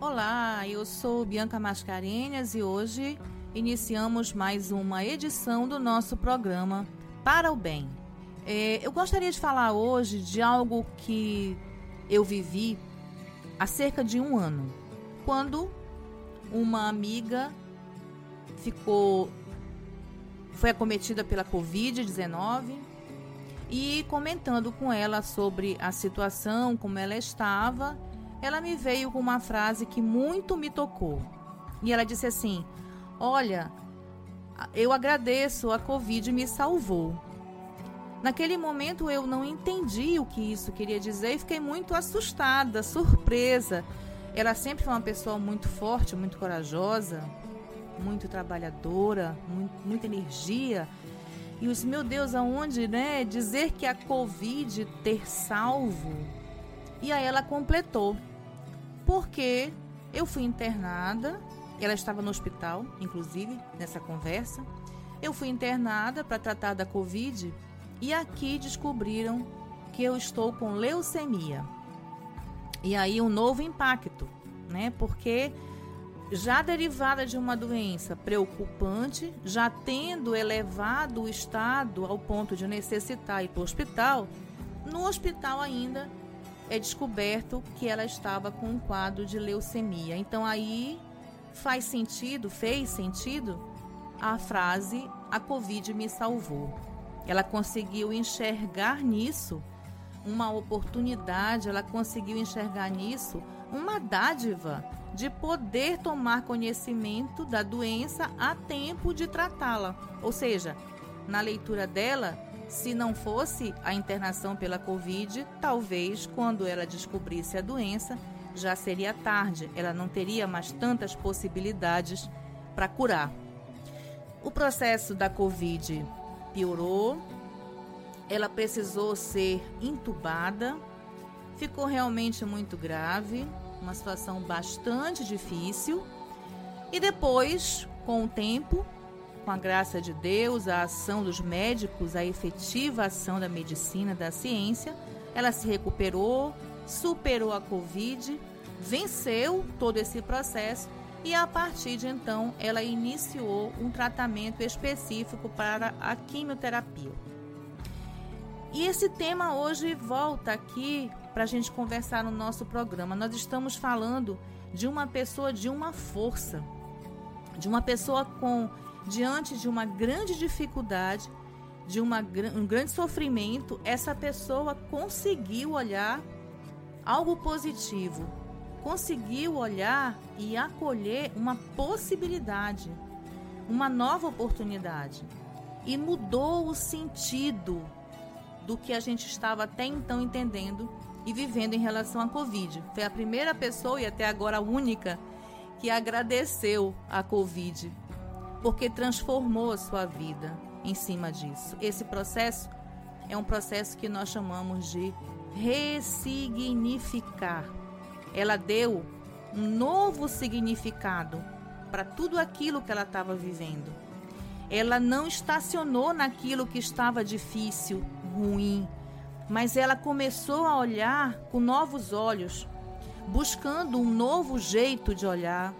Olá, eu sou Bianca Mascarenhas e hoje iniciamos mais uma edição do nosso programa Para o Bem. É, eu gostaria de falar hoje de algo que eu vivi há cerca de um ano, quando uma amiga ficou foi acometida pela Covid-19 e comentando com ela sobre a situação, como ela estava, ela me veio com uma frase que muito me tocou. E ela disse assim: Olha, eu agradeço, a Covid me salvou. Naquele momento eu não entendi o que isso queria dizer e fiquei muito assustada, surpresa. Ela sempre foi uma pessoa muito forte, muito corajosa, muito trabalhadora, muito, muita energia. E os meu Deus, aonde, né? Dizer que a Covid ter salvo. E aí ela completou. Porque eu fui internada, ela estava no hospital, inclusive, nessa conversa. Eu fui internada para tratar da Covid e aqui descobriram que eu estou com leucemia. E aí um novo impacto, né? Porque já derivada de uma doença preocupante, já tendo elevado o estado ao ponto de necessitar ir para o hospital, no hospital ainda é descoberto que ela estava com um quadro de leucemia. Então aí faz sentido, fez sentido a frase a Covid me salvou. Ela conseguiu enxergar nisso uma oportunidade, ela conseguiu enxergar nisso uma dádiva de poder tomar conhecimento da doença a tempo de tratá-la. Ou seja, na leitura dela, se não fosse a internação pela Covid, talvez quando ela descobrisse a doença, já seria tarde, ela não teria mais tantas possibilidades para curar. O processo da Covid piorou, ela precisou ser entubada, ficou realmente muito grave, uma situação bastante difícil. E depois, com o tempo, com a graça de Deus, a ação dos médicos, a efetiva ação da medicina, da ciência, ela se recuperou, superou a Covid, venceu todo esse processo e a partir de então ela iniciou um tratamento específico para a quimioterapia. E esse tema hoje volta aqui para a gente conversar no nosso programa. Nós estamos falando de uma pessoa de uma força, de uma pessoa com diante de uma grande dificuldade, de uma, um grande sofrimento, essa pessoa conseguiu olhar algo positivo, conseguiu olhar e acolher uma possibilidade, uma nova oportunidade e mudou o sentido do que a gente estava até então entendendo e vivendo em relação à Covid. Foi a primeira pessoa e até agora a única que agradeceu a Covid porque transformou a sua vida em cima disso. Esse processo é um processo que nós chamamos de ressignificar. Ela deu um novo significado para tudo aquilo que ela estava vivendo. Ela não estacionou naquilo que estava difícil, ruim, mas ela começou a olhar com novos olhos, buscando um novo jeito de olhar,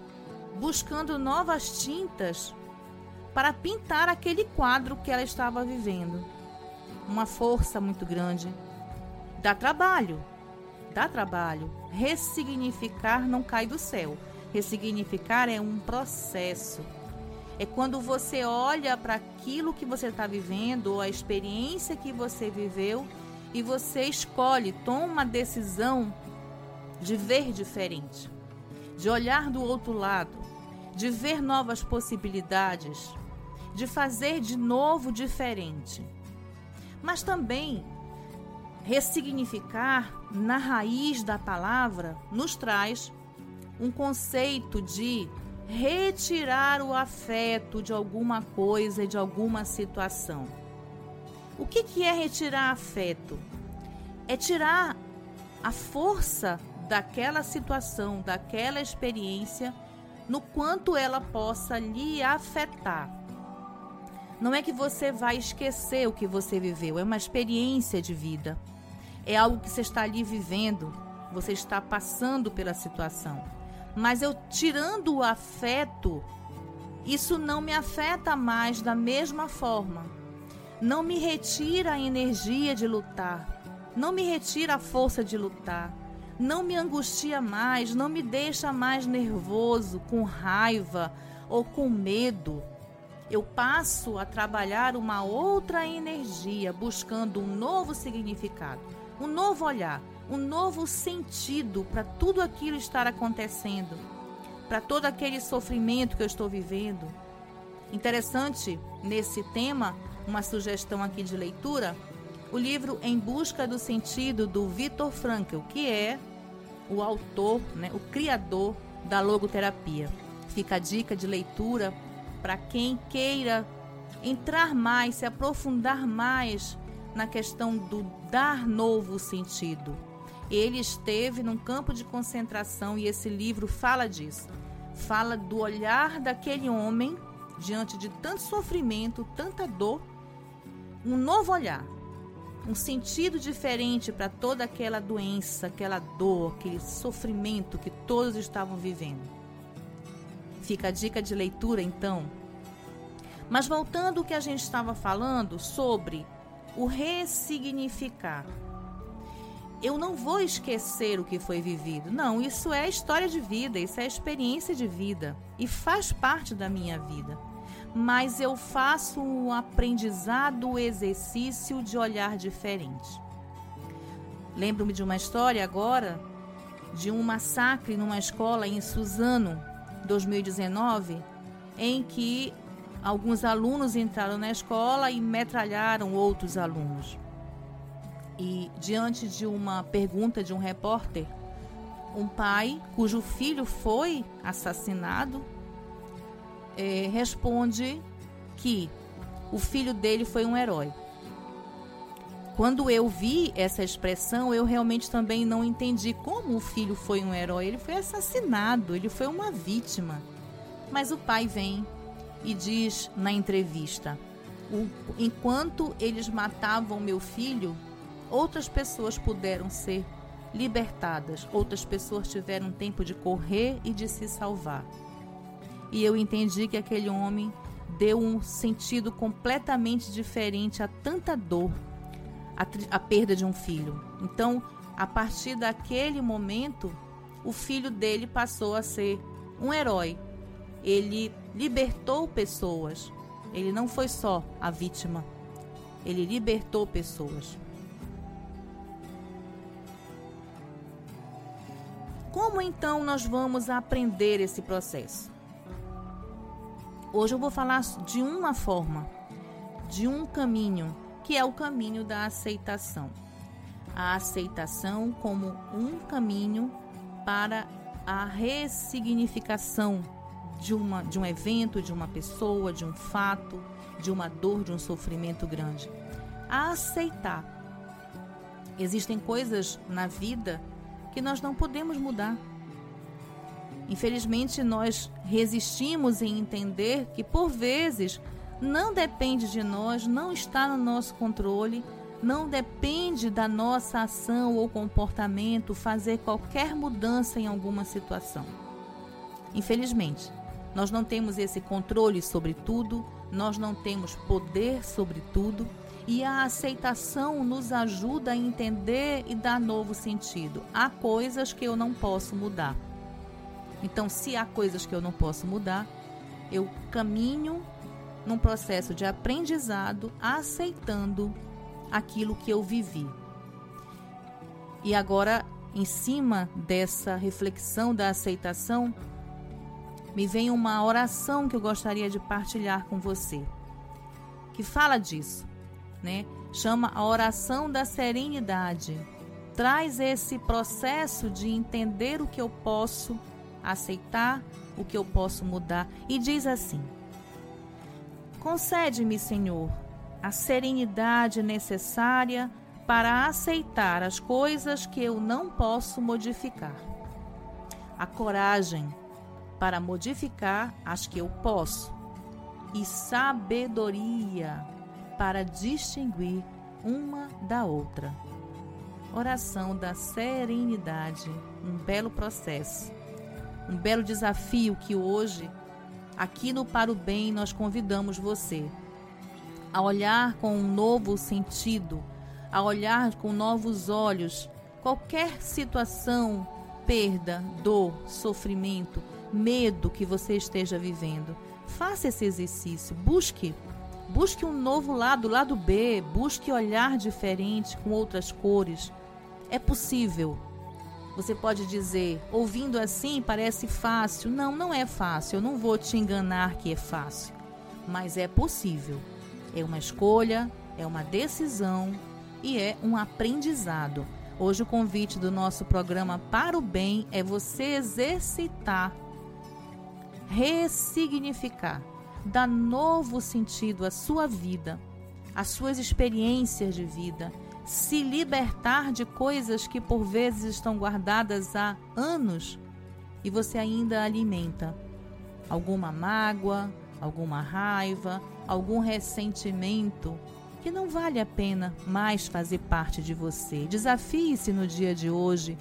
buscando novas tintas para pintar aquele quadro que ela estava vivendo. Uma força muito grande. Dá trabalho, dá trabalho. Ressignificar não cai do céu. Ressignificar é um processo. É quando você olha para aquilo que você está vivendo ou a experiência que você viveu e você escolhe, toma uma decisão de ver diferente, de olhar do outro lado, de ver novas possibilidades, de fazer de novo diferente. Mas também ressignificar na raiz da palavra nos traz um conceito de retirar o afeto de alguma coisa, de alguma situação. O que, que é retirar afeto? É tirar a força daquela situação, daquela experiência, no quanto ela possa lhe afetar. Não é que você vai esquecer o que você viveu, é uma experiência de vida. É algo que você está ali vivendo, você está passando pela situação. Mas eu tirando o afeto, isso não me afeta mais da mesma forma. Não me retira a energia de lutar. Não me retira a força de lutar. Não me angustia mais, não me deixa mais nervoso, com raiva ou com medo. Eu passo a trabalhar uma outra energia, buscando um novo significado, um novo olhar, um novo sentido para tudo aquilo estar acontecendo, para todo aquele sofrimento que eu estou vivendo. Interessante nesse tema, uma sugestão aqui de leitura, o livro Em Busca do Sentido do Viktor Frankl, que é o autor, né, o criador da logoterapia. Fica a dica de leitura para quem queira entrar mais, se aprofundar mais na questão do dar novo sentido. Ele esteve num campo de concentração e esse livro fala disso. Fala do olhar daquele homem diante de tanto sofrimento, tanta dor, um novo olhar, um sentido diferente para toda aquela doença, aquela dor, aquele sofrimento que todos estavam vivendo. Fica a dica de leitura então. Mas voltando ao que a gente estava falando sobre o ressignificar eu não vou esquecer o que foi vivido. Não, isso é história de vida, isso é experiência de vida e faz parte da minha vida. Mas eu faço um aprendizado, um exercício de olhar diferente. Lembro-me de uma história agora de um massacre numa escola em Suzano, 2019, em que alguns alunos entraram na escola e metralharam outros alunos. E diante de uma pergunta de um repórter, um pai cujo filho foi assassinado é, responde que o filho dele foi um herói. Quando eu vi essa expressão, eu realmente também não entendi como o filho foi um herói. Ele foi assassinado, ele foi uma vítima. Mas o pai vem e diz na entrevista: enquanto eles matavam meu filho, outras pessoas puderam ser libertadas, outras pessoas tiveram tempo de correr e de se salvar. E eu entendi que aquele homem deu um sentido completamente diferente a tanta dor, a, a perda de um filho. Então, a partir daquele momento, o filho dele passou a ser um herói. Ele libertou pessoas. Ele não foi só a vítima. Ele libertou pessoas. Como então nós vamos aprender esse processo? Hoje eu vou falar de uma forma, de um caminho, que é o caminho da aceitação. A aceitação como um caminho para a ressignificação de, uma, de um evento, de uma pessoa, de um fato, de uma dor, de um sofrimento grande. A aceitar. Existem coisas na vida que nós não podemos mudar. Infelizmente, nós resistimos em entender que, por vezes, não depende de nós, não está no nosso controle, não depende da nossa ação ou comportamento fazer qualquer mudança em alguma situação. Infelizmente, nós não temos esse controle sobre tudo, nós não temos poder sobre tudo e a aceitação nos ajuda a entender e dar novo sentido. Há coisas que eu não posso mudar. Então, se há coisas que eu não posso mudar, eu caminho num processo de aprendizado, aceitando aquilo que eu vivi. E agora, em cima dessa reflexão da aceitação, me vem uma oração que eu gostaria de partilhar com você, que fala disso né? Chama a oração da serenidade. Traz esse processo de entender o que eu posso aceitar, o que eu posso mudar e diz assim: Concede-me, Senhor, a serenidade necessária para aceitar as coisas que eu não posso modificar. A coragem para modificar as que eu posso. E sabedoria para distinguir uma da outra. Oração da serenidade, um belo processo. um belo desafio que hoje, aqui no Para o Bem, nós convidamos você a olhar com um novo sentido, a olhar com novos olhos qualquer situação, perda, dor, sofrimento, medo que você esteja vivendo. Faça esse exercício, busque Busque um novo lado, lado B, busque olhar diferente com outras cores. É possível. Você pode dizer, ouvindo assim parece fácil. Não, não é fácil. Eu não vou te enganar que é fácil. Mas é possível. É uma escolha, é uma decisão e é um aprendizado. Hoje o convite do nosso programa Para o Bem é você exercitar, ressignificar dá novo sentido à sua vida, às suas experiências de vida, se libertar de coisas que por vezes estão guardadas há anos e você ainda alimenta alguma mágoa, alguma raiva, algum ressentimento que não vale a pena mais fazer parte de você. Desafie-se no dia de hoje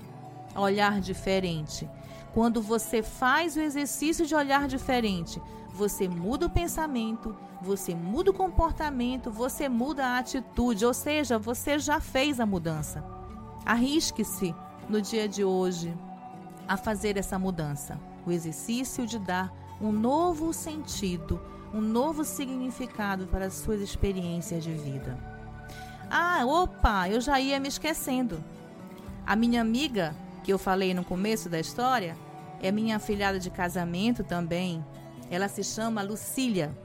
a olhar diferente. Quando você faz o exercício de olhar diferente, você muda o pensamento, você muda o comportamento, você muda a atitude, ou seja, você já fez a mudança. Arrisque-se no dia de hoje a fazer essa mudança, o exercício de dar um novo sentido, um novo significado para as suas experiências de vida. Ah, opa, eu já ia me esquecendo. A minha amiga, que eu falei no começo da história, é minha afilhada de casamento também, ela se chama Lucília.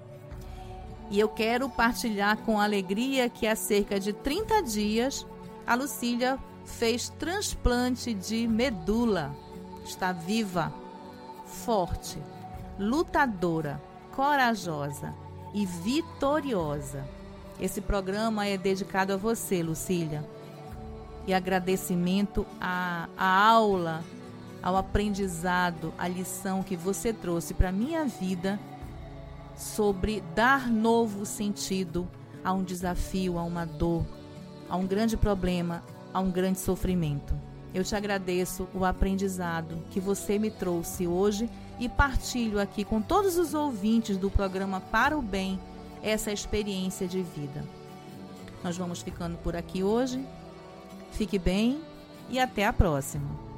E eu quero partilhar com alegria que há cerca de 30 dias a Lucília fez transplante de medula. Está viva, forte, lutadora, corajosa e vitoriosa. Esse programa é dedicado a você, Lucília. E agradecimento à, à aula ao aprendizado, à lição que você trouxe para a minha vida sobre dar novo sentido a um desafio, a uma dor, a um grande problema, a um grande sofrimento. Eu te agradeço o aprendizado que você me trouxe hoje e partilho aqui com todos os ouvintes do programa Para o Bem essa experiência de vida. Nós vamos ficando por aqui hoje. Fique bem e até a próxima.